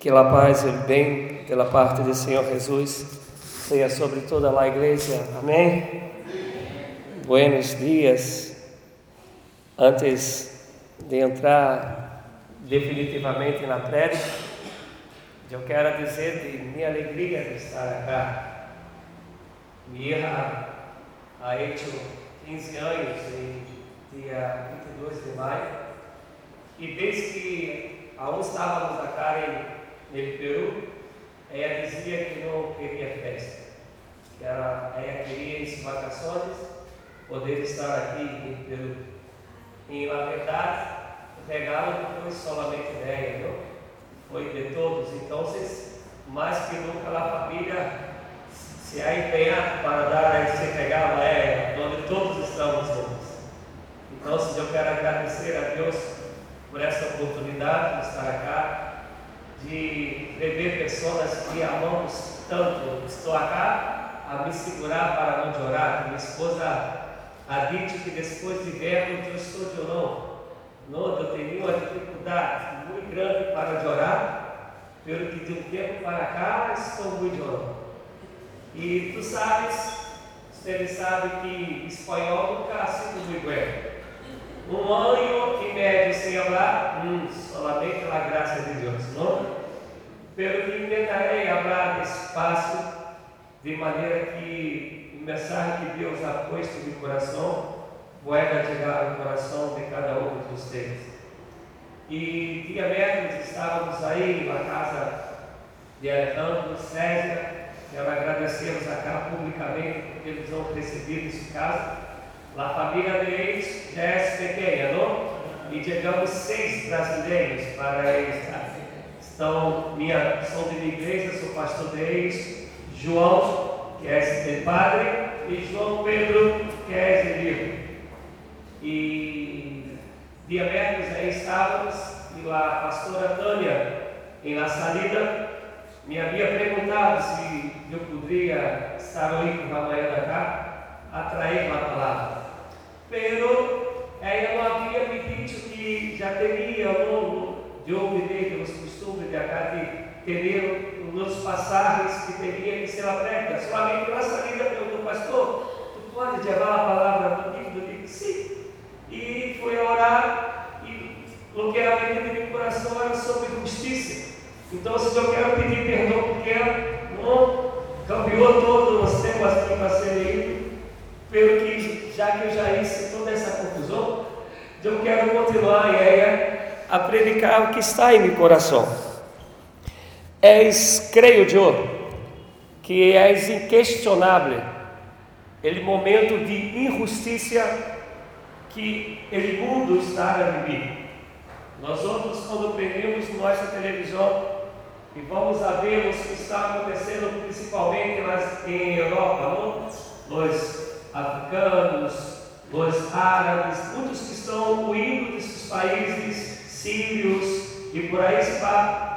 Que a paz e o bem pela parte do Senhor Jesus seja sobre toda a igreja. Amém? Buenos dias. Antes de entrar definitivamente na prédica, eu quero dizer de minha alegria de estar aqui. Minha hecho 15 anos em dia 22 de maio e desde que aún estávamos acá em no Peru, ela dizia que não queria festa, que ela, ela queria em vacações poder estar aqui em Peru. E na verdade, o regalo não foi somente dela, não? foi de todos. Então, mais que nunca a família se ha empenhado para dar esse regalo a ela, onde todos estamos juntos. Então, eu quero agradecer a Deus por essa oportunidade de estar aqui de rever pessoas que amamos tanto. Estou aqui a me segurar para não chorar. Minha esposa ha dito que depois de ver eu estou de não. Eu tenho uma dificuldade muito grande para chorar, pelo que de um tempo para cá estou muito chorando. E tu sabes, você sabe que espanhol nunca sido muito bem. Um ano e médio sem falar, hum, solamente pela graça de Deus, não? Pelo que intentarei falar despacio, de maneira que o mensagem que Deus ha posto no coração pueda chegar ao coração de cada um de vocês. E dia mercos estávamos aí na casa de Alejandro César, quero agradecemos acá publicamente porque eles vão recebido esse casa a família deles já é pequena, não? E chegamos seis brasileiros para eles. Estão, minha, são de minha igreja, sou pastor deles, João, que é de padre, e João Pedro, que é de livro. E dia mercos aí estávamos, e a pastora Tânia, em la salida, me havia perguntado se eu poderia estar ali com a da cá, atrair a palavra. Pero ela havia me dito que já teria ao longo de ouvirei os costumes de acá de ter nos passagens que teria que ser aberta. Somente na saída perguntou, pastor, tu pode levar a palavra do tipo? Eu disse, sim. E foi orar e o que era dentro de meu coração era sobre justiça. Então, eu quero pedir perdão porque ela não cambiou todo temas que para ser pelo que já que eu já disse toda essa confusão, eu quero continuar é, a predicar o que está em meu coração. És, creio eu, que és inquestionável ele momento de injustiça que o mundo está a viver. Nós outros, quando prendemos nossa televisão e vamos a ver o que está acontecendo, principalmente nas, em Europa, não? nós africanos, os árabes, muitos que estão huindo desses países sírios e por aí se vai.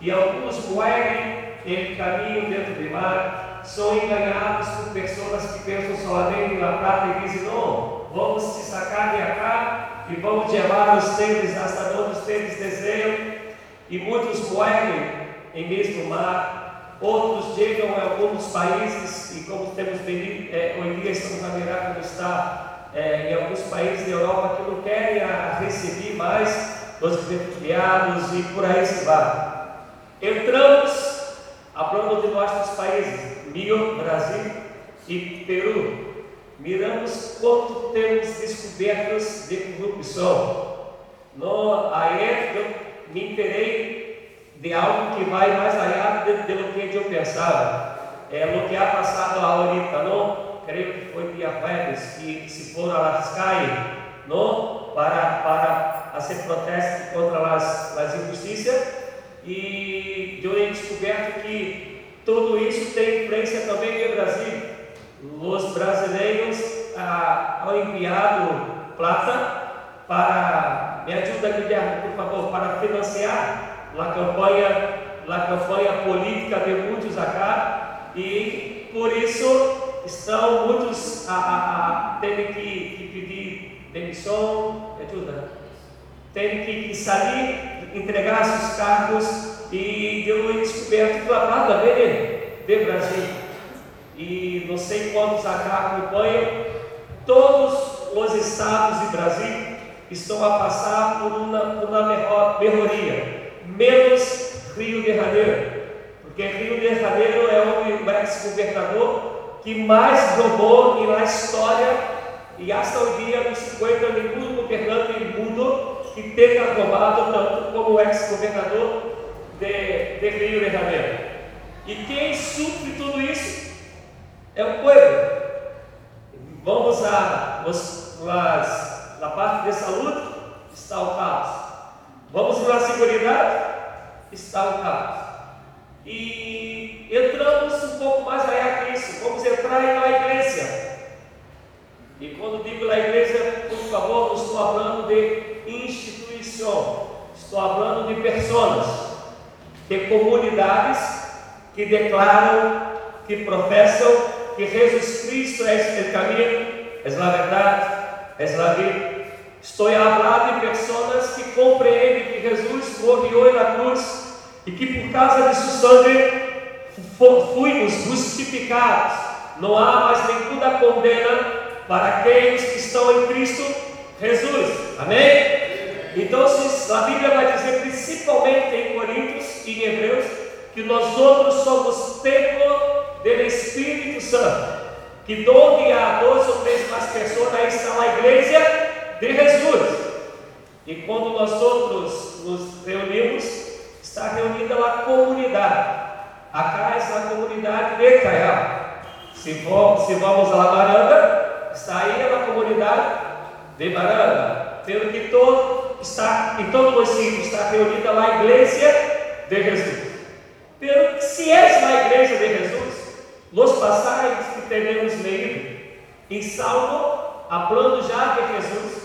E alguns morrem em caminho dentro do mar, são enganados por pessoas que pensam somente na prata e dizem: não, vamos se sacar de cá e vamos levar os tênis hasta onde os tênis desejam. E muitos morrem em mesmo mar outros chegam a alguns países, e como temos visto, é, dia estamos a mirar como está é, em alguns países da Europa que não querem a, receber mais os refugiados e por aí se vai. Entramos, falando de nossos países, Rio, Brasil e Peru, miramos quanto temos descobertos de corrupção. No, eu me interei de algo que vai mais allá de, de lo que eu pensava. É o que ha passado ahorita, não? Creio que foi dia jueves que se foram las calles, não? Para, para fazer protestos contra as, as injustiças. E eu tenho descoberto que tudo isso tem influência também no Brasil. Os brasileiros ah, han enviado plata para, me ajuda Guilherme, por favor, para financiar la campanha, la campanha política de muitos acá e por isso estão muitos a, a, a tendo que, que, pedir demissão, ajuda, têm que, que sair, entregar seus cargos e deu descoberto que a nada ver de Brasil. E não sei quantos acá acompanham, todos os estados do Brasil estão a passar por uma, por uma melhoria, menos Rio de Janeiro, porque Rio de Janeiro é o ex-governador que mais roubou na história e hasta hoje dia se encontra nenhum governante no mundo que tenha roubado tanto como o ex-governador de, de Rio de Janeiro. E quem supre tudo isso é o povo. Vamos las, na parte de saúde, está o caos. Vamos na segurança, está o caos. E entramos um pouco mais allá que isso. Vamos entrar na igreja. E quando digo na igreja, por favor, não estou falando de instituição, estou falando de pessoas de comunidades que declaram, que professam que Jesus Cristo é o caminho, é a verdade, é a vida. Estou falar de pessoas que compreendem que Jesus morreu na cruz e que por causa de sua sangue fomos justificados. Não há mais nenhuma condena para aqueles que estão em Cristo Jesus. Amém? Então, a Bíblia vai dizer, principalmente em Coríntios e em Hebreus, que nós outros somos templo do Espírito Santo. Que onde há dois ou três mais pessoas, aí está a igreja de Jesus. E quando nós outros nos reunimos, está reunida a comunidade. Acá é a comunidade de Caiá. Se, se vamos a Baranda, está aí a comunidade de Baranda. Tendo que todo está, em todo município está reunida a igreja de Jesus. Pero se é a igreja de Jesus, os passagens que teremos lido em Salmo, falando já de Jesus,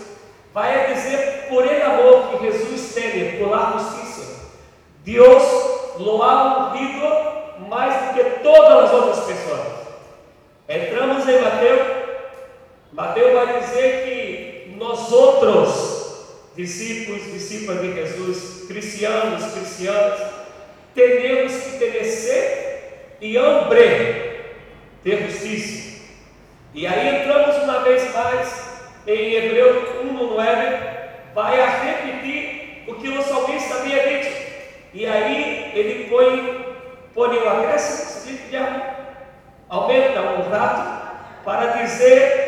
vai dizer por ele amor que Jesus tem, por la justiça. Deus lo ha mais do que todas as outras pessoas. Entramos em Mateus, Mateus vai dizer que nós outros discípulos, discípulas de Jesus, cristianos, cristianas, temos que sede e hambre de justiça. E aí entramos uma vez mais em Hebreu 1,9, vai a repetir o que o salmista havia dito. E aí ele põe, põe o acréscimo, aumenta um rato, para dizer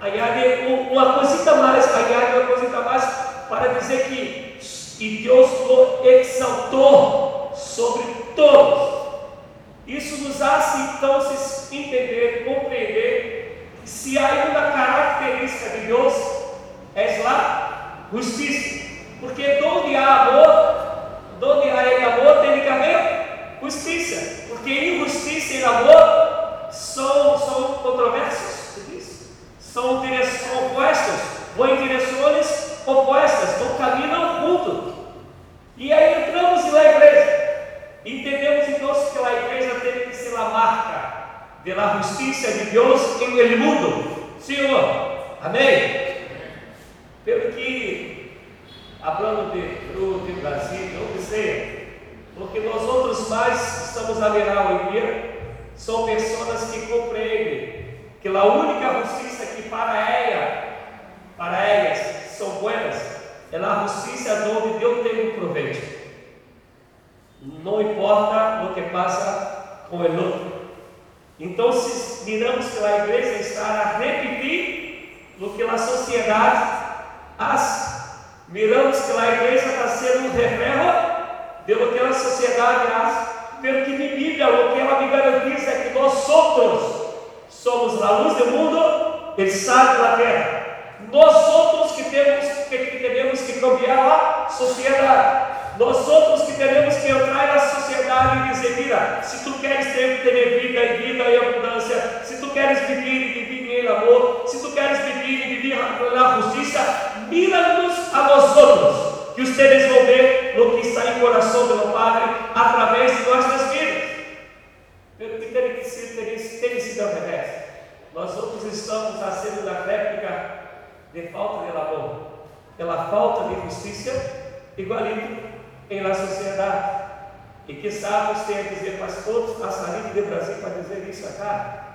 añade uma cosita mais, añade uma cosita mais para dizer que e Deus o exaltou sobre todos. Isso nos hace então se entender, compreender se há uma característica de Deus, é lá justiça. Porque onde há amor, onde há ele amor, tem que haver justiça. Porque injustiça e amor são, são controversos são direções opostas, vão em direções opostas, não caminham juntos. E aí entramos na igreja. Entendemos então que a igreja tem que ser a marca da justiça de Deus em el mundo. Senhor, amém? Pelo que, falando de Peru, de Brasil, onde seja, porque nós outros mais estamos a ver hoje dia, são pessoas que compreendem que a única justiça que para ela, para elas são buenas, é a justiça onde Deus tem um proveito. Não importa o que passa com o outro. Então, se miramos que a igreja está a repetir o que a sociedade faz, miramos que a igreja está sendo um reflexo de o que a sociedade faz, pelo que me Bíblia, o que ela me garantiza é que nós outros somos a luz do mundo e sal da terra. Nós outros que temos que, que temos que cambiar a sociedade. Nós outros que temos que entrar na sociedade e dizer, mira, se tu queres ter, ter vida e vida e abundância, se tu queres viver e viver em amor, se tu queres viver e viver na justiça, mira-nos a nós outros, que vocês vão ver no que está em coração do Padre através de nossas vidas. Pelo tem que ser, tem sido ao. Nós outros estamos a sendo da réplica de falta de amor, pela falta de justiça, igualito em la sociedade. E que sabes tem a dizer, mas todos saída do Brasil para dizer isso acá.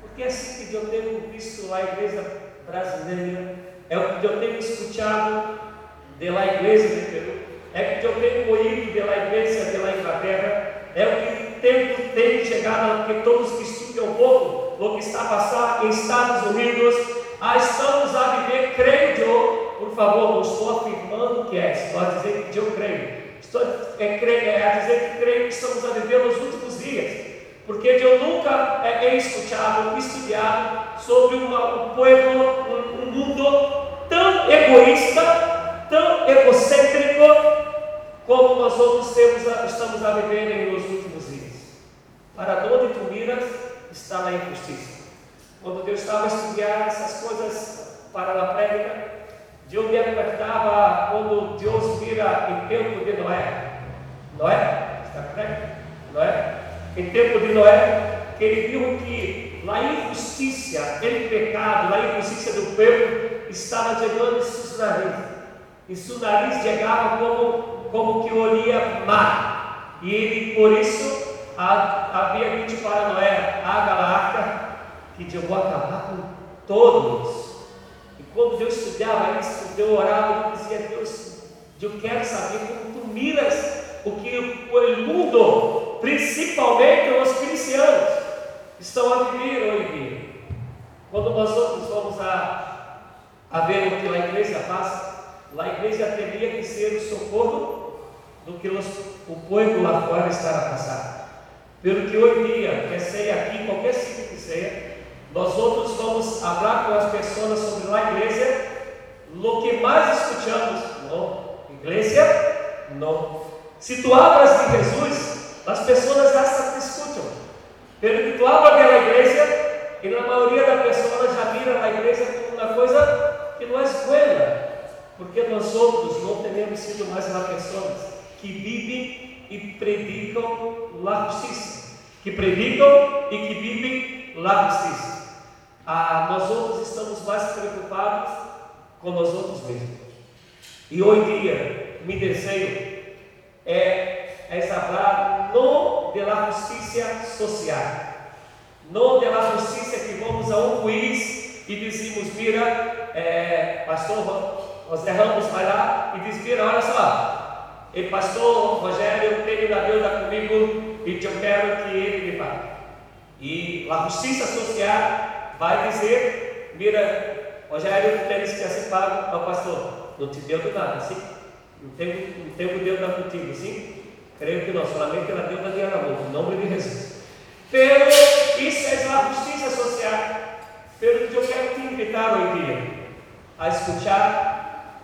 Porque é assim que eu tenho visto a igreja brasileira, é o que eu tenho escutado da igreja de Peru, é o que eu tenho ouvido da igreja da Inglaterra, é o que tempo tem chegado, que todos que estudam um pouco, o que está passando em Estados Unidos, ah, estamos a viver, creio eu, por favor, não estou afirmando que é, estou a dizer que eu creio. Estou é, creio, é, a dizer que creio que estamos a viver nos últimos dias. Porque eu nunca é, é escutado, estudado sobre uma, um povo, um, um mundo tão egoísta, tão egocêntrico, como nós outros temos, estamos a viver nos últimos dias. Para onde tu miras, está na injustiça. Quando Deus estava a estudar essas coisas para a prédica, eu me apertava quando Deus vira em tempo de Noé. Noé, está correto? Noé? Em tempo de Noé, que ele viu que a injustiça, aquele pecado, a injustiça do povo estava chegando em seus narizes. E seu nariz chegava como, como que olhia mar. E ele, por isso, havia dito para Noé, a arca, que eu vou acabar com todos quando eu estudava isso, eu orava e dizia, Deus, eu quero saber como tu miras o que o mundo, principalmente os cristianos, estão a viver hoje. Quando nós outros vamos a, a ver o que a igreja passa, a igreja teria que ser o socorro do que os, o povo lá fora está a passar. Pelo que hoje em dia, quer seja aqui, qualquer sítio que seja, nós outros vamos falar com as pessoas sobre a igreja. O que mais escutamos? Não. Igreja? Não. Se tu hablas de Jesus, as pessoas já te escutam. Pelo que tu hablas igreja, e na maioria das pessoas já viram a igreja como uma coisa que não é boa. Porque nós outros não temos sido mais as pessoas que vivem e predicam a justiça. Que predicam e que vivem a justiça ah, nós outros estamos mais preocupados com nós outros mesmos. E hoje em dia, meu desejo é, é falar não da justiça social, não da justiça que vamos a um juiz e dizemos, mira, é, pastor José Ramos vai lá e diz, mira, olha só, e pastor Rogério, tenho uma deuda comigo e eu quero que ele me pague. E a justiça social vai dizer, mira, Rogério, tu tens que ser pago ao pastor. Não te deu de nada, sim? Não tem, não tem o Deus dar contigo, sim? Creio que não, solamente ela deu da de amor, em nome de Jesus. Pero isso é a justiça social. Pelo que eu quero te invitar hoje dia a escutar,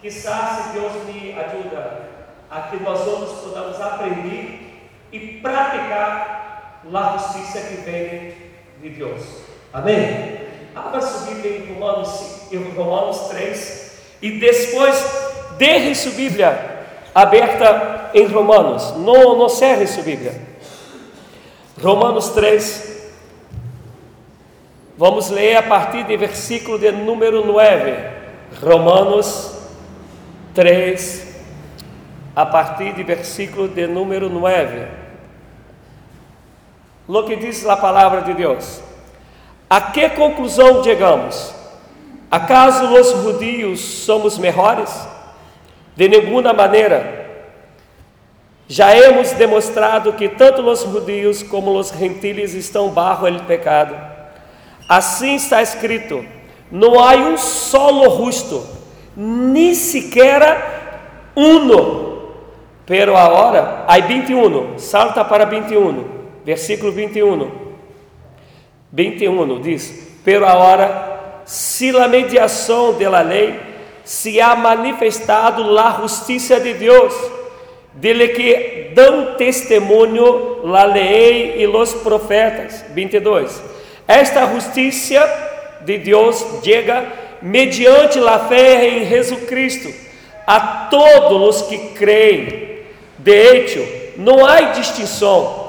quizás se Deus me ajuda a que nós outros podamos aprender e praticar a justiça que vem de Deus. Amém? Abra sua Bíblia em Romanos, em Romanos 3 e depois deixe sua Bíblia aberta em Romanos. Não, não cerre sua Bíblia. Romanos 3. Vamos ler a partir do versículo de número 9. Romanos 3, a partir do versículo de número 9. Lo que diz a palavra de Deus. A que conclusão chegamos? Acaso os judios somos melhores? De nenhuma maneira. Já hemos demonstrado que tanto os judios como os gentiles estão barro o pecado. Assim está escrito: não há um solo justo, nem sequer um. Pero agora, aí 21, salta para 21, versículo 21. 21 diz: Pero agora, se la mediação de la lei se ha manifestado la justiça de Deus, dele que dão testemunho la lei e los profetas. 22. Esta justiça de Deus chega mediante la fé em Jesus Cristo a todos os que creem. De hecho, não há distinção,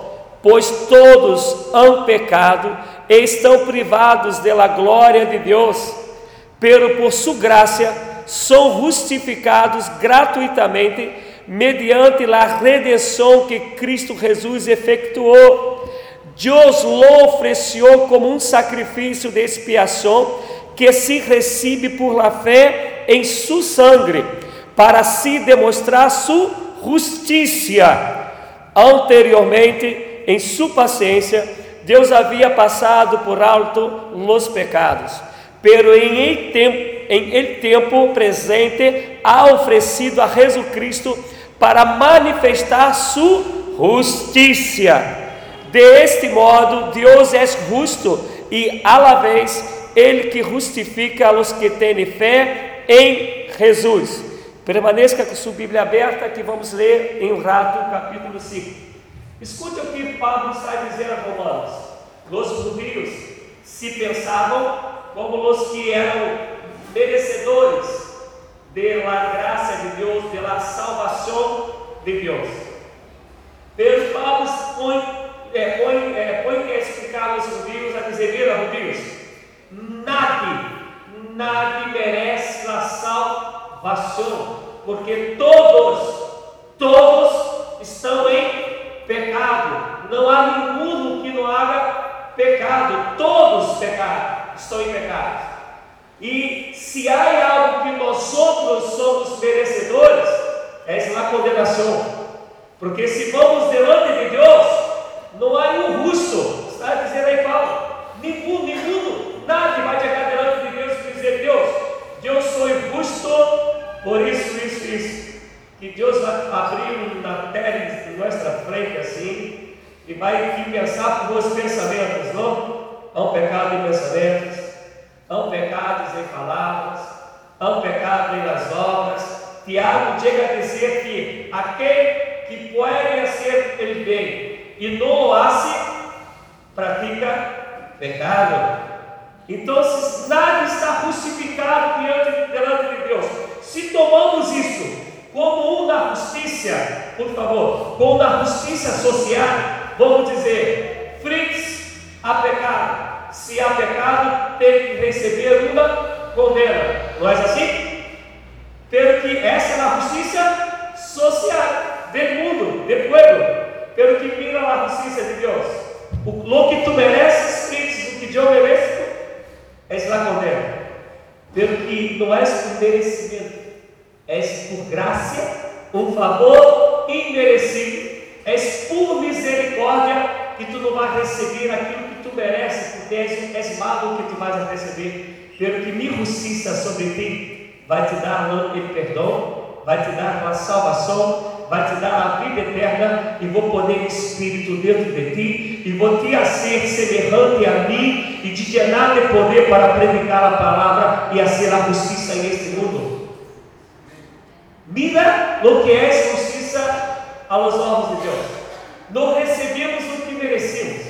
pois todos han pecado estão privados da glória de Deus, pero por sua graça são justificados gratuitamente mediante a redenção que Cristo Jesus efetuou. Deus lo ofereceu como um sacrifício de expiação que se recebe por la fé em su sangue, para se demonstrar sua justiça. Anteriormente, em sua paciência, Deus havia passado por alto os pecados, pero em tempo, em el tempo presente ha oferecido a Jesus Cristo para manifestar sua justiça. De modo, Deus é justo e, a la vez, Ele que justifica a los que têm fé em Jesus. Permaneça com sua Bíblia aberta que vamos ler em um rato capítulo 5. Escute o que Paulo está dizendo a Romanos. Os judeus se pensavam como os que eram merecedores da graça de Deus, pela salvação de Deus. Pero Paulo põe, é, põe, é, põe que explicar aos judeus a dizer: Mira, judeus, nada, nada merece a salvação, porque todos, todos estão em pecado. Não há nenhum que não haja pecado. Todos pecaram, estão em pecado. E se há algo que nós outros somos merecedores, é a condenação. Porque se vamos delante de Deus, não há nenhum justo. Está dizendo aí Paulo, nenhum, nenhum, nada vai chegar delante de Deus e dizer, Deus, Deus sou justo por isso, isso, isso que Deus vai abrir na terra de frente assim, e vai pensar por vossos pensamentos, não? Há um pecado em pensamentos, há um pecado em palavras, há um pecado nas obras. Tiago chega a dizer que aquele que pode ser ele bem e não o hace, pratica pecado. Então, nada está justificado diante de Deus. Se tomamos isso como uma justiça, por favor, como uma justiça social, vamos dizer, Fritz, há pecado. Se há pecado, tem que receber uma condena. Não é assim? Pelo que essa é a justiça social do mundo, do povo, pelo que mira a justiça de Deus. O que tu mereces, Fritz, o que eu mereço, é a condena. Pelo que não é por merecimento és por graça, um favor imerecido, és por misericórdia que tu não vais receber aquilo que tu mereces, porque és, és malo que tu vais receber, pelo que minha justiça sobre ti vai te dar o perdão, vai te dar a salvação, vai te dar a vida eterna e vou poner o Espírito dentro de ti e vou te a ser semelhante a mim e te llenar de poder para predicar a palavra e a ser a justiça neste mundo. Mira lo que é justiça aos olhos de Deus. Não recebemos o que merecemos,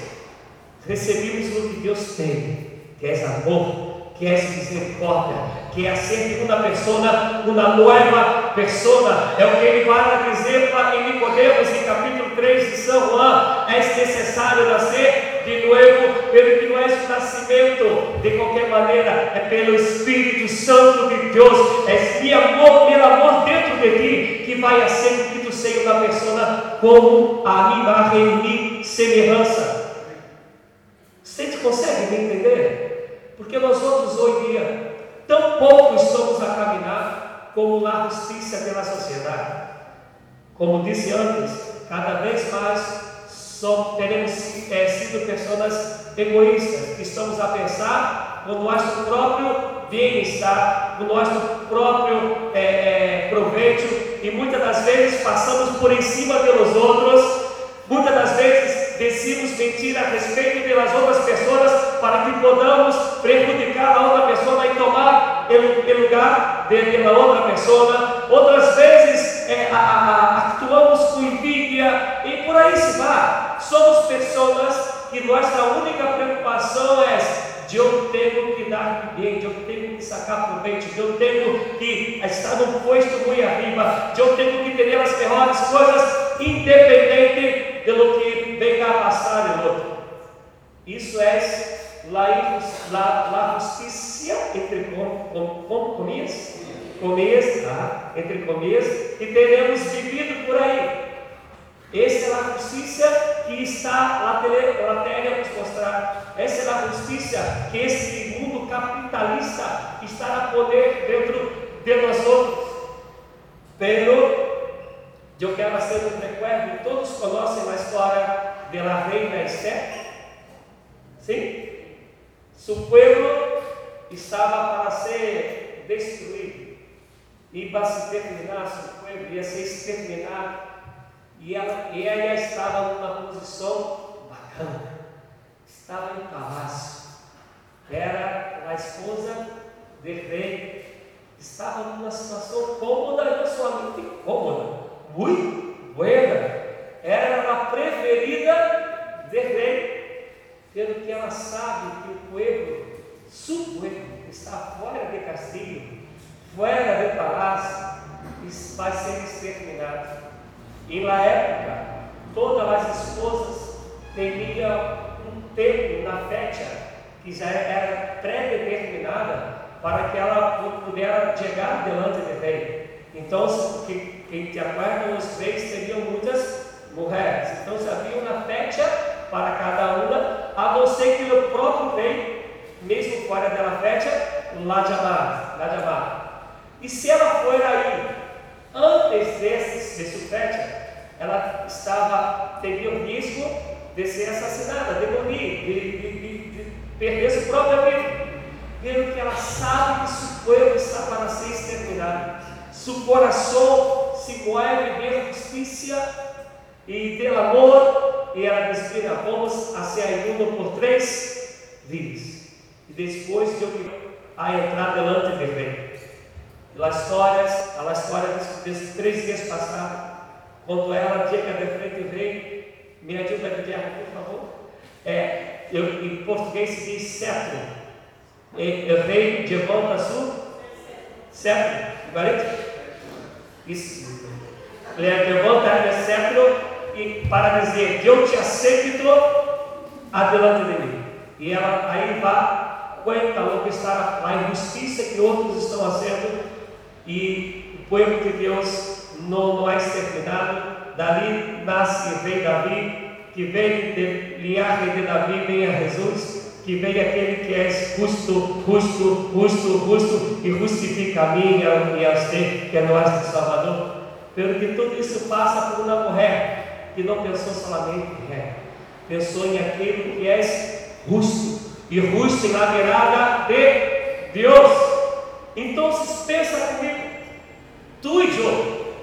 recebemos o que Deus tem, que é amor, que é misericórdia, que é ser uma pessoa, uma nova pessoa. É o que ele vai dizer para Nicodemos em capítulo 3 de São Juan: é necessário nascer de novo, pelo que não é o nascimento de qualquer maneira, é pelo Espírito Santo de Deus, é esse amor, pelo amor dentro de ti, que vai ser que tu seja uma pessoa como a imagem e semelhança. Você consegue me entender? Porque nós outros hoje dia, tão pouco estamos a caminhar como na justiça pela sociedade. Como disse antes, cada vez mais somos, teremos é, sido pessoas egoístas, que estamos a pensar no nosso próprio bem-estar, no nosso próprio é, é, proveito, e muitas das vezes passamos por em cima dos outros, muitas das vezes decimos mentir a respeito das outras pessoas para que podamos prejudicar a outra pessoa e tomar o lugar de, outra pessoa. Outras vezes é, a, a, actuamos com envidia e por aí se vai. Somos pessoas que nossa única preocupação é de eu tenho que dar bem, de eu tenho que sacar proveito, de eu tenho que estar no posto muito arriba, de eu tenho que ter as melhores coisas, independente do que venha a passar outro. Isso é la, la, la justiça entre comillas, comias, tá? entre comias, e teremos vivido por aí. Essa é a justiça que está latéria nos mostrar. Essa é a justiça que esse mundo capitalista está a poder dentro de nós outros. Pero eu quero fazer um recuerdo, todos conhecem a história da reina Esther? Sim? Su pueblo estava para ser destruído. Iba se terminar, seu pueblo ia ser exterminado e ela, e ela estava numa posição bacana, estava em palácio, era a esposa de rei, estava numa situação cômoda na sua mente, cômoda, muito buena, era a preferida de rei, pelo que ela sabe que o povo, su povo, está fora de castigo, fora de palácio, vai ser exterminado. E na época, todas as esposas teriam um tempo na festa que já era pré-determinada para que ela pudesse chegar diante do rei. Então, quem, quem te aguarda os reis teriam muitas mulheres. Então, havia uma festa para cada uma, a não ser que o próprio rei, mesmo fora da festa, lá de amar. E se ela for aí Antes desse, desse fete, ela estava, teria o risco de ser assassinada, de morrer, de, de, de, de perder sua própria vida. Pelo que ela sabe que seu povo está para ser exterminado. Seu coração se move de justiça e de amor, e ela diz: Mira, vamos a ser imundo por três dias. E depois de eu a entrar delante do rei as histórias, a história desses três dias passados, quando ela chega de frente rei, me ajuda a guerra, por favor. É, eu, em português se diz cetro. E, o rei de volta sul, cetro, igualito? Isso. Levanta o cetro e para dizer, eu te aceito adelante de mim. E ela aí vai, conta o que está a injustiça que outros estão fazendo e o povo de Deus não, não é exterminado. Dali nasce o rei Davi, que vem de linhagem de Davi, vem a Jesus, que vem aquele que é justo, justo, justo, justo e justifica a mim e a você, que é nosso Salvador. Pelo que tudo isso passa por uma mulher que não pensou somente em ré, pensou em aquilo que é justo, e justo na mirada de Deus. Então, pensa comigo, tu e eu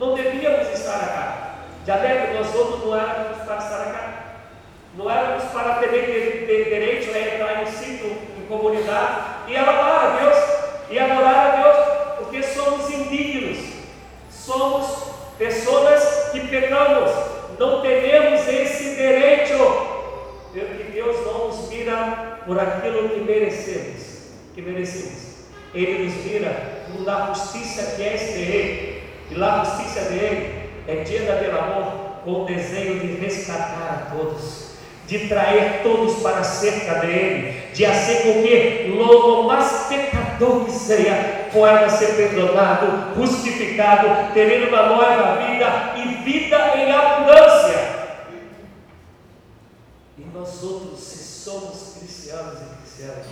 não devíamos estar aqui. Já deve, nós outros não éramos para estar aqui. Não éramos para ter direito a entrar em sítio, em comunidade. E adorar a Deus, e adorar a Deus, porque somos indignos, somos pessoas que pecamos, não temos esse direito, porque Deus não nos mira por aquilo que merecemos, que merecemos. Ele nos mira na justiça que é Ele, e a justiça dele é llena de amor, com o desejo de resgatar a todos, de trazer todos para cerca dele, de fazer com que o mais pecador que seja, possa ser perdonado, justificado, ter uma nova vida e vida em abundância. E nós outros, se somos cristianos e cristianas,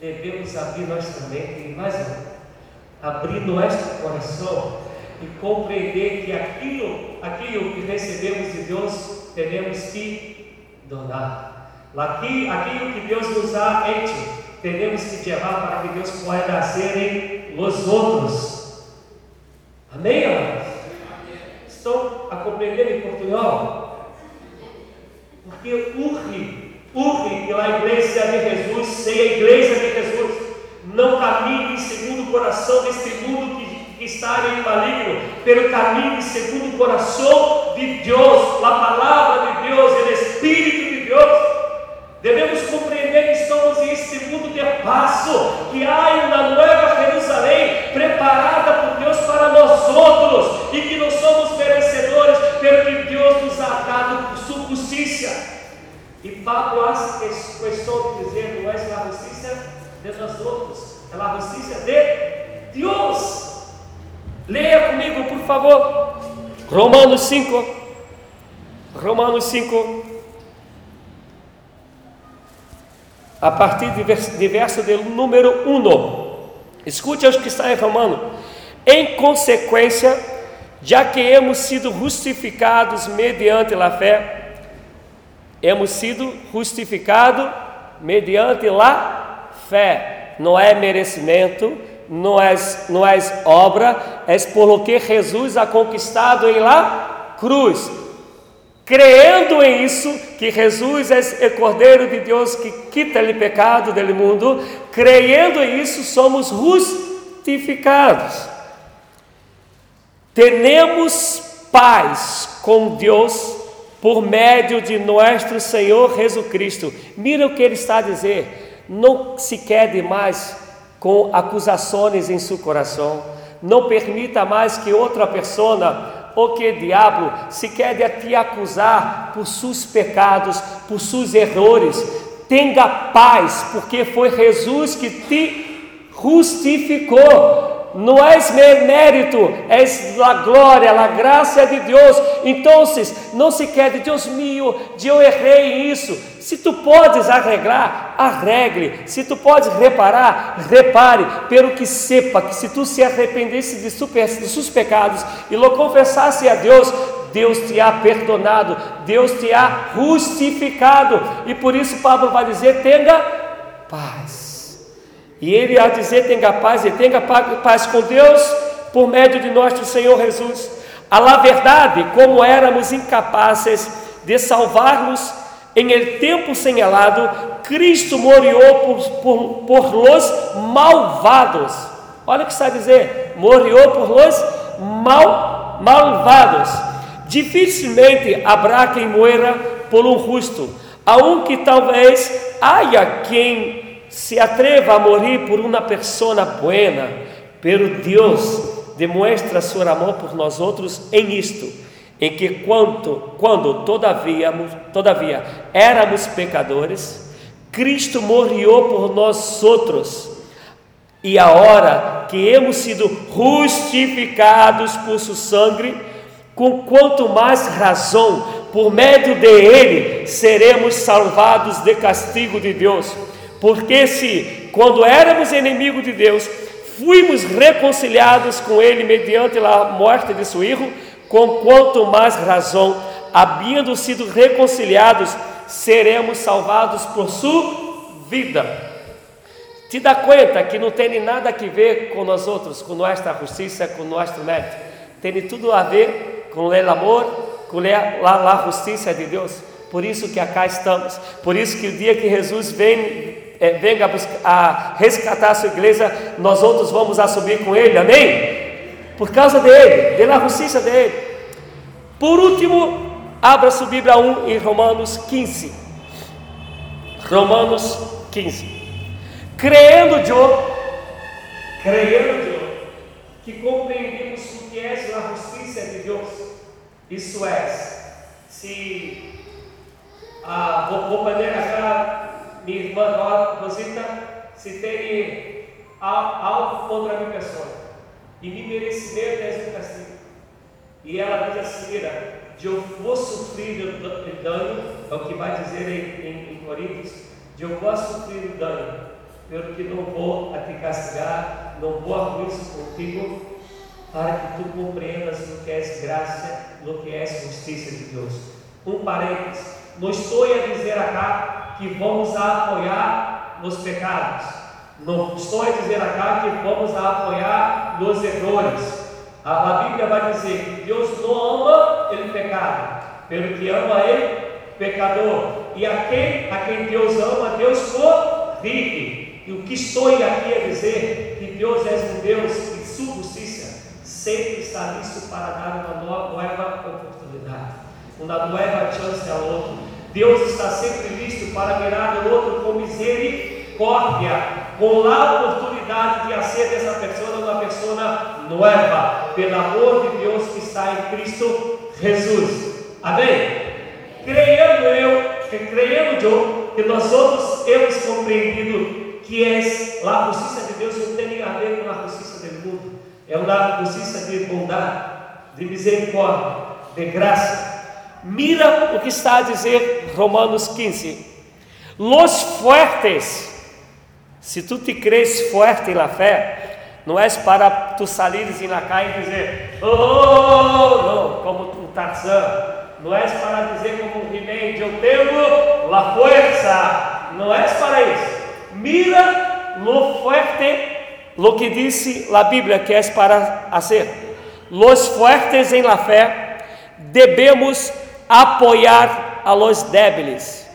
devemos abrir nossa mente e mais abrir nosso coração e compreender que aquilo, aquilo que recebemos de Deus, devemos que donar. Aqui, aquilo que Deus nos dá hecho, temos que levar para que Deus possa nascer em os outros. Amém, amados? Estão a compreender em português? Porque urge Urge a igreja de Jesus seja a igreja de Jesus. Não caminhe segundo o coração deste mundo que, está em maligno, pelo caminho segundo o coração de Deus, a palavra de Deus, o Espírito. Devemos compreender que estamos em de passo, que há uma nova Jerusalém preparada por Deus para nós outros e que nós somos merecedores pelo que Deus nos ha dado sua justiça. E Pablo hace questão de dizer, não é a justiça de nós outros, é a justiça de Deus. Leia comigo, por favor. Romanos 5. Romanos 5. A partir de verso, de número 1. Escute os que está em Romano. Em consequência, já que hemos sido justificados mediante a fé, hemos sido justificados mediante a fé. Não é merecimento, não é, não é obra, é por lo que Jesus ha conquistado em la cruz. Creendo em isso, que Jesus é o Cordeiro de Deus que quita o pecado do mundo, creendo em isso, somos justificados. Tenemos paz com Deus por médio de nosso Senhor Jesus Cristo. Mira o que ele está a dizer. Não se quede mais com acusações em seu coração. Não permita mais que outra pessoa ou que diabo se quede a te acusar por seus pecados, por seus erros. Tenha paz, porque foi Jesus que te justificou não é mérito, é a glória, a graça de Deus. Então, não se quede, Deus mío, de eu errei isso. Se tu podes arreglar, arregle. Se tu podes reparar, repare. Pelo que sepa que se tu se arrependesse de, de seus pecados e lo confessasse a Deus, Deus te ha perdonado, Deus te ha justificado. E por isso Pablo vai dizer: tenha paz. E ele a dizer: tenha paz e tenha paz com Deus por meio de nosso Senhor Jesus. A la verdade, como éramos incapazes de salvar-nos em el tempo señalado, Cristo morreu por, por, por los malvados. Olha o que está a dizer: morreu por los mal, malvados. Dificilmente haverá quem muera por um justo, aunque talvez haja quem se atreva a morrer por uma pessoa buena, pero Deus demonstra seu amor por nós outros em isto, em que quando, quando todavia, todavia éramos pecadores, Cristo morreu por nós outros. E a hora que hemos sido justificados por seu sangue, com quanto mais razão, por meio de ele, seremos salvados de castigo de Deus. Porque se, quando éramos inimigos de Deus, fomos reconciliados com Ele mediante a morte de seu Filho, com quanto mais razão, havendo sido reconciliados, seremos salvados por sua vida. Te dá conta que não tem nada a ver com nós outros, com nossa justiça, com nosso mérito. Tem tudo a ver com o amor, com a justiça de Deus. Por isso que acá estamos. Por isso que o dia que Jesus vem é, venga a, resgatar a sua igreja, nós outros vamos a subir com ele, amém? Por causa dele, de la justiça dele. Por último, abra sua Bíblia 1 em Romanos 15. Romanos 15. Creendo eu, creendo eu, que compreendemos o que é a justiça de Deus, isso é, se a, vou, vou poder achar minha irmã Rosita, se tem algo contra a minha pessoa, e me merecimento é um castigo. E ela diz assim: mira, eu vou sofrer dano, é o que vai dizer em, em, em Coríntios, eu vou sofrer dano, pelo que não vou a te castigar, não vou arruir isso contigo, para que tu compreendas o que é graça, o que é justiça de Deus. Um parênteses, não estou a dizer acá que vamos apoiar nos pecados. Não estou a dizer acá que vamos apoiar nos erros. A, a Bíblia vai dizer que Deus não ama ele pecado, pelo que ama ele pecador. E a quem, a quem Deus ama, Deus corrige. E o que estou aqui a dizer que Deus é um Deus sua justiça sempre está listo para dar uma nova oportunidade, uma nova chance ao outro. Deus está sempre listo para mirar o outro com misericórdia, com a oportunidade de fazer dessa pessoa uma pessoa nova, pelo amor de Deus que está em Cristo Jesus. Amém? Creendo eu, creendo eu, que nós outros temos compreendido que é a justiça de Deus não tem a ver com a justiça do mundo. É uma justiça de bondade, de misericórdia, de graça. Mira o que está a dizer Romanos 15. Los fuertes, se tu te crees fuerte na fé, não és para tu salires em calle e dizer, oh, não, como um Tarzan, não és para dizer como um he eu tenho la fuerza, não és para isso. Mira lo fuerte, lo que disse a Bíblia que és para fazer. Los fuertes em la fé, devemos apoiar a los débiles.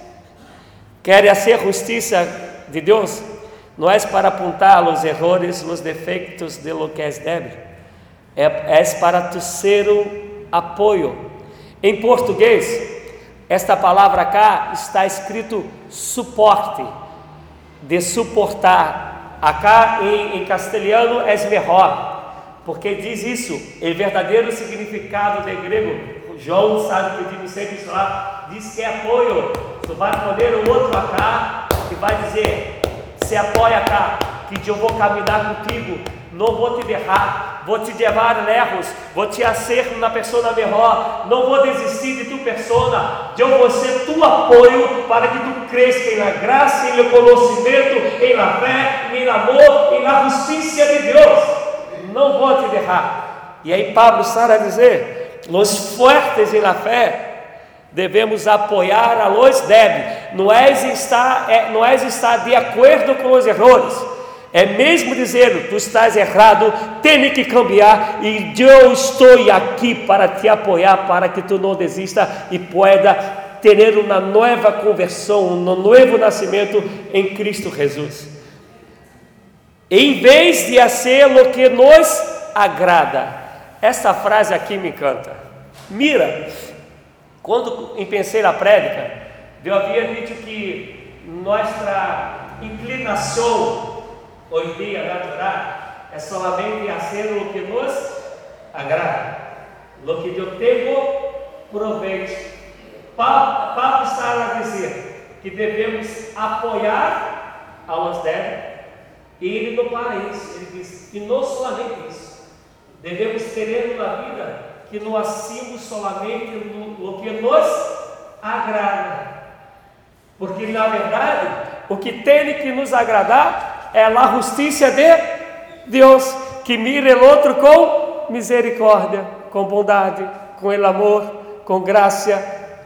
Quer justiça de Deus? Não é para apontar os erros, os defeitos de lo que és débil. É, é para tu ser um apoio. Em português, esta palavra cá está escrito suporte, de suportar. Acá em, em castelhano é melhor, porque diz isso, o verdadeiro significado de grego. João sabe que digo sempre lá, diz que é apoio. Tu vai poder o outro acá e vai dizer: se apoia cá, que eu vou caminhar contigo, não vou te derrar, vou te levar lejos, vou te hacer uma pessoa melhor, não vou desistir de tu persona, eu vou ser tu apoio para que tu cresça na graça, em conhecimento, em la fé, em amor, em la justiça de Deus. Não vou te derrar. E aí Pablo está a dizer: os fortes em la fé devemos apoiar a los débiles. Não é estar, é, não é estar de acordo com os erros é mesmo dizer, tu estás errado, tem que cambiar e eu estou aqui para te apoiar, para que tu não desista e pueda ter uma nova conversão, um novo nascimento em Cristo Jesus. Em vez de fazer o que nos agrada. Essa frase aqui me encanta. Mira, quando pensei na prédica, eu havia dito que nossa inclinação hoje dia natural é somente fazer o que nos agrada, o que eu tenho proveito. Paulo está a dizer que devemos apoiar a los e ele não para isso, ele diz, e não somente isso, devemos ter uma vida que não assimos somente no, no que nos agrada, porque na verdade o que tem que nos agradar é a justiça de Deus, que mira o outro com misericórdia, com bondade, com el amor, com graça,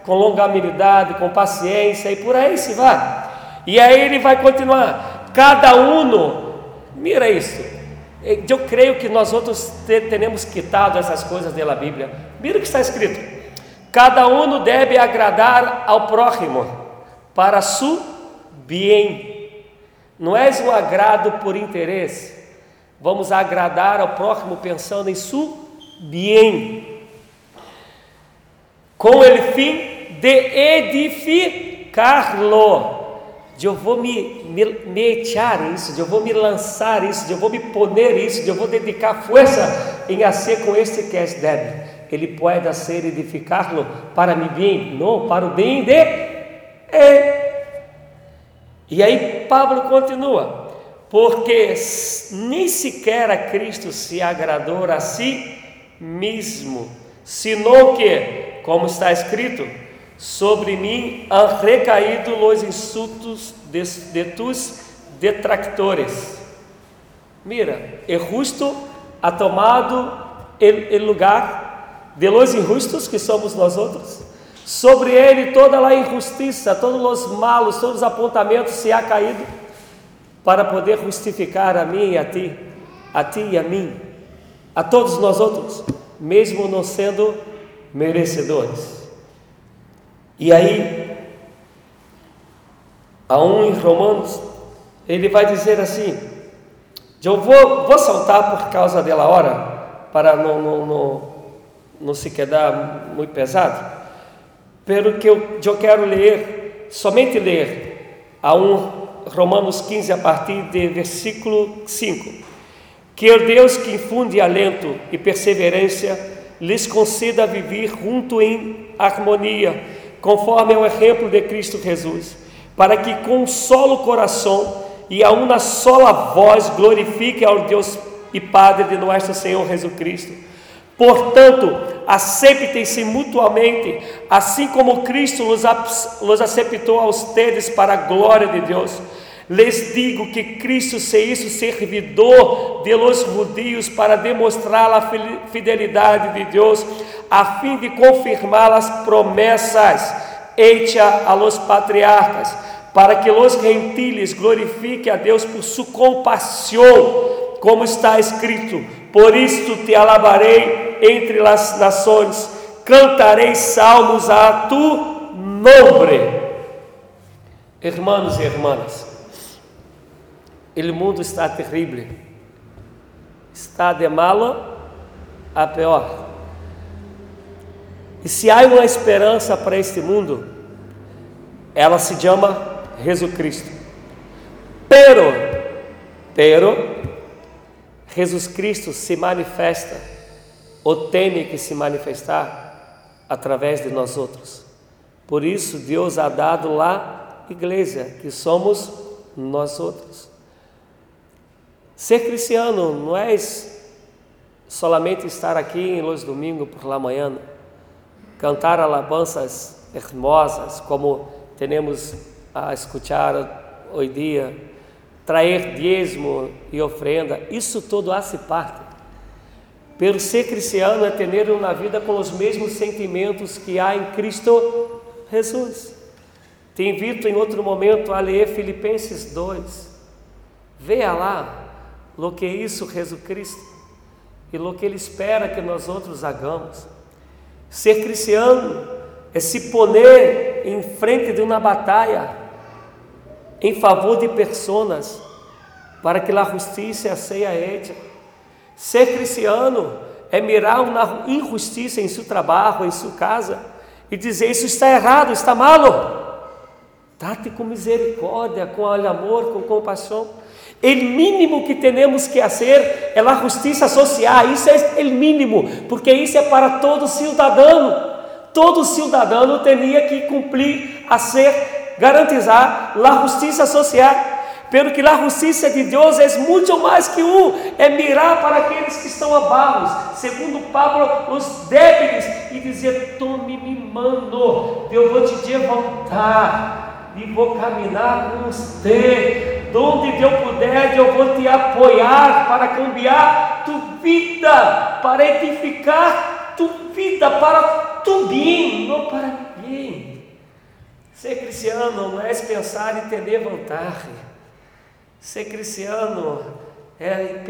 com longanimidade, com paciência e por aí se vai. E aí ele vai continuar. Cada um, mira isso. Eu creio que nós outros temos quitado essas coisas da Bíblia. Mira o que está escrito. Cada um deve agradar ao próximo para su bem não és um agrado por interesse. Vamos agradar ao próximo pensando em su bem. Com o fim de edificar-lo. Eu vou me, me, me echar isso, eu vou me lançar isso, eu vou me poner isso, eu vou dedicar força em fazer com este que é débil. Ele pode ser edificar-lo para mi bem, não para o bem de ele. E aí Pablo continua, porque nem sequer a Cristo se agradou a si mesmo, senão que, como está escrito, sobre mim han recaído os insultos de, de tus detractores. Mira, é justo ha tomado o lugar de los injustos que somos nós outros Sobre ele toda a injustiça, todos os malos, todos os apontamentos se ha caído, para poder justificar a mim e a ti, a ti e a mim, a todos nós outros, mesmo não sendo merecedores. E aí, a um em Romanos, ele vai dizer assim: eu vou, vou saltar por causa dela hora, para não, não, não, não se quedar muito pesado. Pelo que eu, eu quero ler, somente ler, a um Romanos 15, a partir de versículo 5. Que o Deus que infunde alento e perseverança lhes conceda viver junto em harmonia, conforme o exemplo de Cristo Jesus, para que com um solo coração e a uma sola voz glorifique ao Deus e Padre de nosso Senhor Jesus Cristo. Portanto, aceitem-se mutuamente, assim como Cristo los aceitou a ustedes para a glória de Deus. Les digo que Cristo se hizo servidor de los judíos para demonstrar a fidelidade de Deus, a fim de confirmar as promessas hechas a los patriarcas, para que los gentiles glorifiquem a Deus por sua compaixão, como está escrito: Por isto te alabarei entre as nações, cantarei salmos a tu nome. Hermanos e irmãs, o mundo está terrível, está de malo a pior. E se há uma esperança para este mundo, ela se chama Jesus Cristo. Pero, pero, Jesus Cristo se manifesta, ou tem que se manifestar, através de nós outros. Por isso, Deus ha dado lá igreja, que somos nós outros. Ser cristiano não é solamente estar aqui em Los Domingo por la manhã, cantar alabanças hermosas, como temos a escutar hoje dia, trazer dízimo e ofrenda, isso tudo hace parte. Pelo ser cristiano é ter uma vida com os mesmos sentimentos que há em Cristo Jesus. Te invito em outro momento a ler Filipenses 2. Veja lá lo que isso Jesus Cristo e lo que Ele espera que nós outros hagamos. Ser cristiano é se poner em frente de uma batalha em favor de pessoas para que a justiça seja hecha. Ser cristiano é mirar uma injustiça em seu trabalho, em sua casa e dizer: Isso está errado, está malo. Trate com misericórdia, com amor, com compaixão. O mínimo que temos que fazer é a justiça social, isso é o mínimo, porque isso é para todo cidadão. Todo cidadão tinha que cumprir a ser garantizar a justiça social. Pero que a justiça de Deus é muito mais que um, é mirar para aqueles que estão abaixo, segundo Pablo, os débiles, e dizer: Tome-me, mano, eu vou te levantar e vou caminhar com você Donde eu puder, eu vou te apoiar para cambiar tu vida, para edificar tu vida para tu bem, não para ninguém. Ser cristiano não é pensar em ter vantagem. Ser cristiano é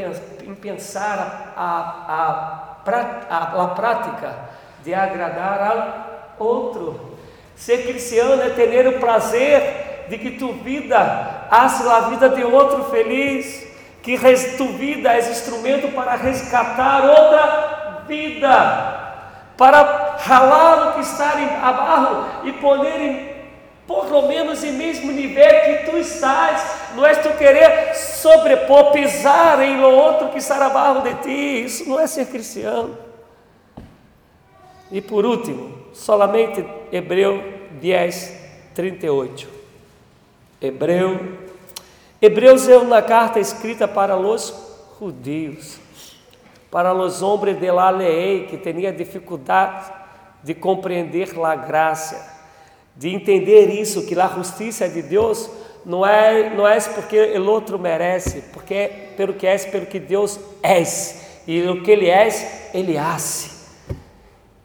em pensar a, a, a, a prática de agradar ao outro. Ser cristiano é ter o prazer de que tu vida hace a vida de outro feliz, que tu vida é instrumento para resgatar outra vida, para ralar o que está abaixo e poner em por lo menos em mesmo nível que tu estás, não é tu querer sobrepor, pisar em outro que está abaixo de ti, isso não é ser cristiano. E por último, solamente Hebreu 10, 38. Hebreu. Hebreus é uma carta escrita para os judeus, para os homens de la lei que tinham dificuldade de compreender a graça, de entender isso, que a justiça de Deus não é, não é porque o outro merece, porque é pelo que é, pelo que Deus é, e o que Ele é, Ele hace.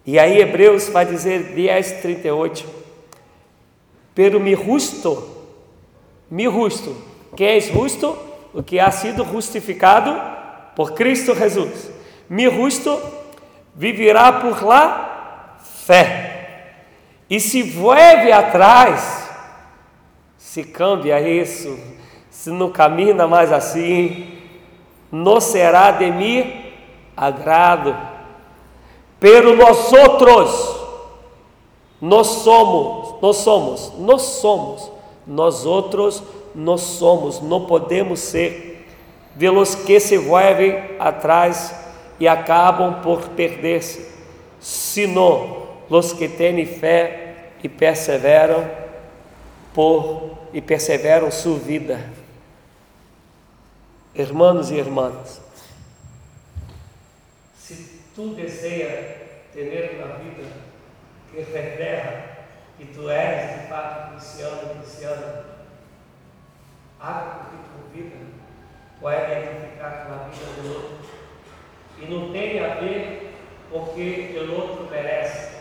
E aí Hebreus vai dizer 10, 38, pero mi justo mi justo. que é justo? O que ha sido justificado por Cristo Jesus. Mi justo viverá por la fé. E se vuelve atrás, se cambia isso, se não caminha mais assim, não será de mim agrado. Pero nós outros, nós somos, nós somos, nós somos nós outros não somos, não podemos ser de los que se vuelven atrás e acabam por perder-se, sino los que têm fé e perseveram por e perseveram sua vida. Hermanos e irmãs, se tu desejas ter uma vida que refleja que tu és de fato cristiano, cristiana, haga com que tua vida pode edificar com a vida do outro? E não tem a ver com o que o outro merece,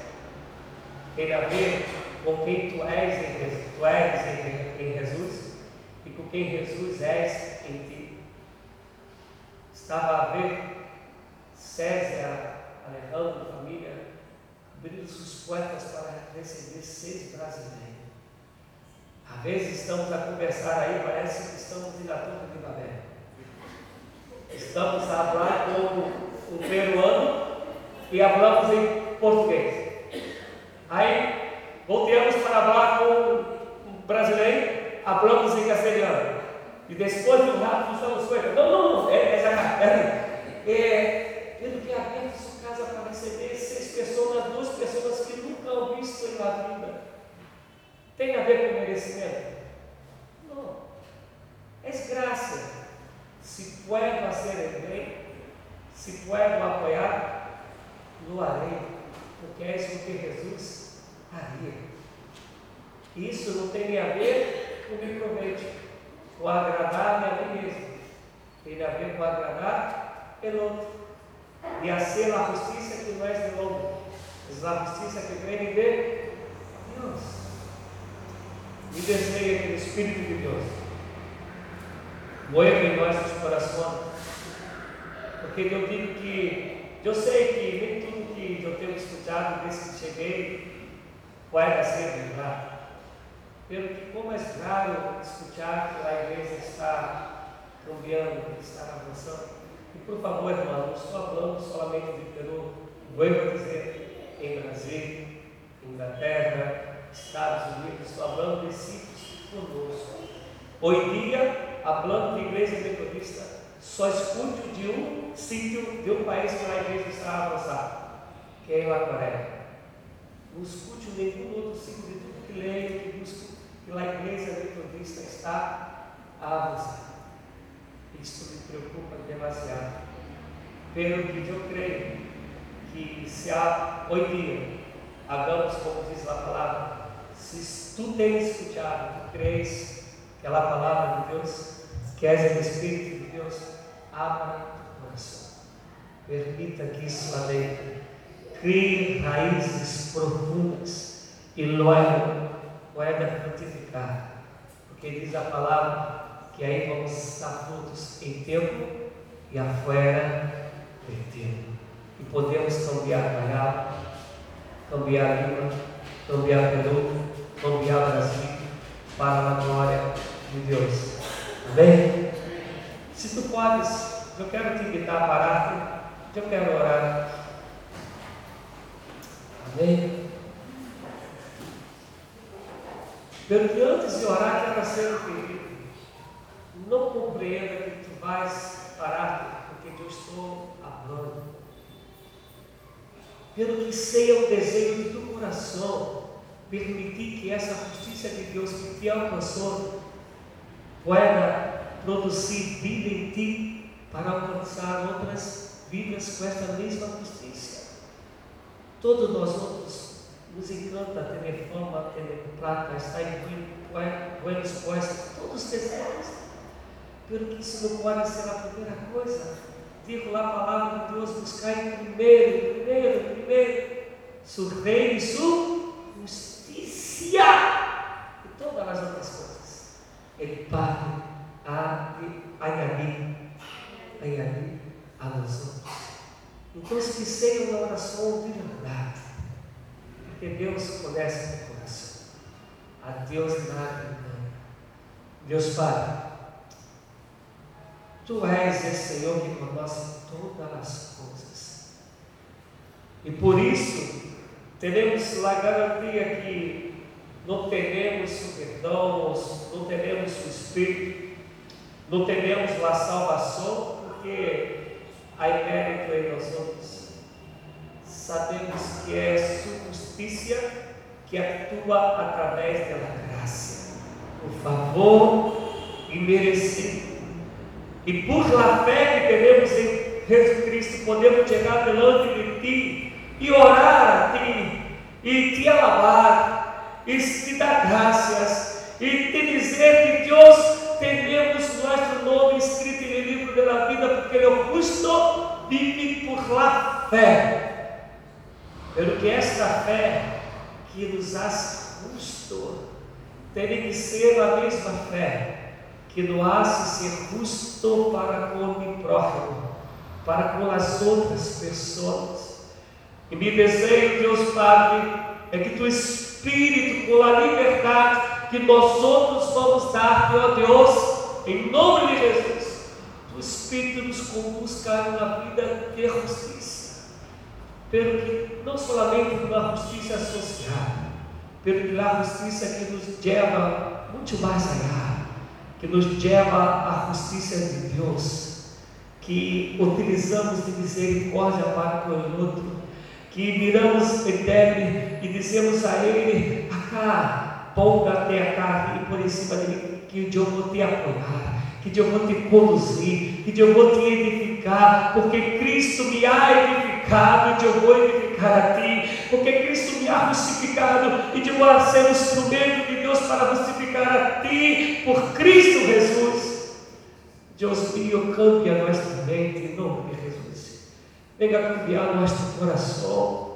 tem a ver com quem tu és em Jesus, tu és em, em Jesus e com quem Jesus és em ti. Estava a ver César, Alejandro, família, abrindo suas portas para receber seis brasileiros. Às vezes estamos a conversar aí, parece que estamos na Torre de Babel. Estamos a falar com o peruano e falamos em português. Aí voltamos para falar com o brasileiro, falamos em castelhano. E depois de um rato estamos coisas. Não, não, não, é, é, é, é, tendo que abrir sua casa para receber seis pessoas, duas pessoas han visto la vida. Tem a ver com merecimento? Não. É graça. Se puedo fazer bem, se puedo apoiar, lo harei, porque é isso que Jesus faria. Isso não tem a ver com me proveito o agradar a mim mesmo. Tem a ver com agradar o outro. E a ser a justiça que não é de homem, a justiça que vem de Deus. E deseja que o Espírito de Deus mueva em nossos corações. Porque eu digo que, eu sei que nem tudo que eu tenho escutado desde que cheguei vai ser verdade. Pelo que como é raro escutar que a igreja está cambiando, está avançando. E por favor, irmão, não estou falando somente de Peru, vou dizer em Brasil, Inglaterra, Estados Unidos, falando de sítios conosco. Hoje dia, falando de igreja metodista, só escuto de um sítio, de um país que a igreja está avançada, que é a Coreia. Não escute nenhum outro sítio de tudo que leio, que busco que a igreja metodista está a avançar. Isso me preocupa demasiado. Pelo que eu creio que se há dias, hagamos como diz a palavra, se tu tens escutado, tu crês que é a palavra de Deus, que és o Espírito de Deus, abra o coração. Permita que isso adentre, crie raízes profundas e logo pueda frutificar. Porque diz a palavra que aí vamos dar frutos em tempo e afuera de tempo. Podemos cambiar Baial, cambiar Lima, cambiar Peru, cambiar Brasil para a glória de Deus. Amém? Se tu podes, eu quero te invitar a parar, eu quero orar. Amém? Pelo que antes de orar, quero ser o querido. Não compreenda que tu vais parar porque eu estou falando. Pelo que sei é o desejo do coração, permitir que essa justiça de Deus que te alcançou pueda produzir vida em ti para alcançar outras vidas com esta mesma justiça. Todos nós outros nos encanta ter fama, ter plata, estar em buenos puestos, todos desejamos. Pelo que isso não pode ser a primeira coisa. Digo lá a palavra de Deus, buscar em primeiro, primeiro, primeiro, su reino e sua justiça e todas as outras coisas. Ele há de añadir, añadir a nós. Então, que seja uma oração de verdade porque Deus conhece o coração. A Deus nada. Deus Pai, Tu és esse Senhor que conhece todas as coisas. E por isso, teremos a garantia que não teremos o perdão, não teremos o Espírito, não teremos a salvação, porque há mérito em nós outros sabemos que é justiça que atua através da graça, o favor imerecido. E por la fé que temos em Jesus Cristo, podemos chegar diante de Ti e orar a Ti, e Te alabar, e te dar graças, e te dizer que Deus temos nosso nome escrito no livro da vida, porque o justo vive por la fé. Pelo que esta fé que nos faz justo tem que ser a mesma fé que hace ser justo para com o próximo, para com as outras pessoas. E me desejo, Deus Padre, é que tu Espírito, com a liberdade que nós outros vamos dar, ó Deus, em nome de Jesus, o Espírito nos conduz a uma vida de justiça, pelo que não somente uma justiça social, pelo que a justiça que nos leva muito mais allá, que nos leva à justiça de Deus, que utilizamos de misericórdia para com o outro, que miramos Ele e dizemos a Ele, acá, ponga até a carne e por em cima de mim, que eu vou te apoiar, que eu vou te conduzir, que eu vou te edificar, porque Cristo me ha edificado, e eu vou edificar a ti, porque Cristo me ha justificado, e eu vou ser instrumento de Deus para justificar a ti, por Cristo Jesus. Deus mío, cambia nossa mente em nome de Jesus. Venga cambiar nosso coração.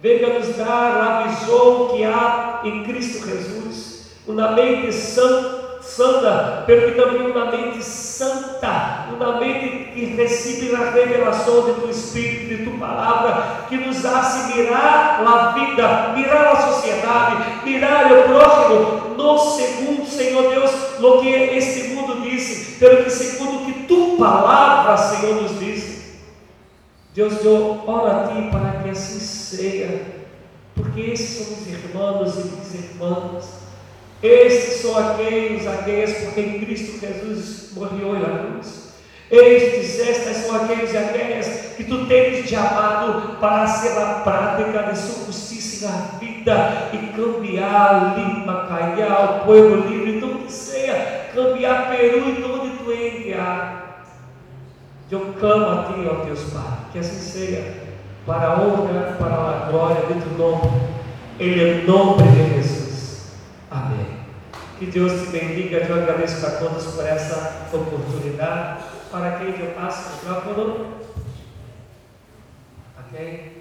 Venga nos dar a visão que há em Cristo Jesus, uma mente santa santa, porque também uma mente santa, uma mente que recebe a revelação de tu Espírito, de tu palavra, que nos hace mirar a vida, mirar a sociedade, mirar o próximo, não segundo, Senhor Deus, o que este mundo disse, pelo que segundo que tu palavra, Senhor, nos disse. Deus, eu oro a Ti para que assim seja, porque esses são os irmãos e minhas irmãs estes são aqueles, aqueles por quem Cristo Jesus morreu na cruz. Estes, estas são aqueles e aquelas que tu tens te amado para ser a prática de sua justiça na vida e cambiar Lima, Caiá, o povo livre, tudo que seja, cambiar Peru e que tu enviar. Eu clamo a ti, ó Deus Pai, que assim seja, para a honra, para a glória de tu nome, em nome de Jesus. Amém. Que Deus te bendiga, eu agradeço a todos por essa oportunidade. Para quem que eu passo o micrófono. Ok?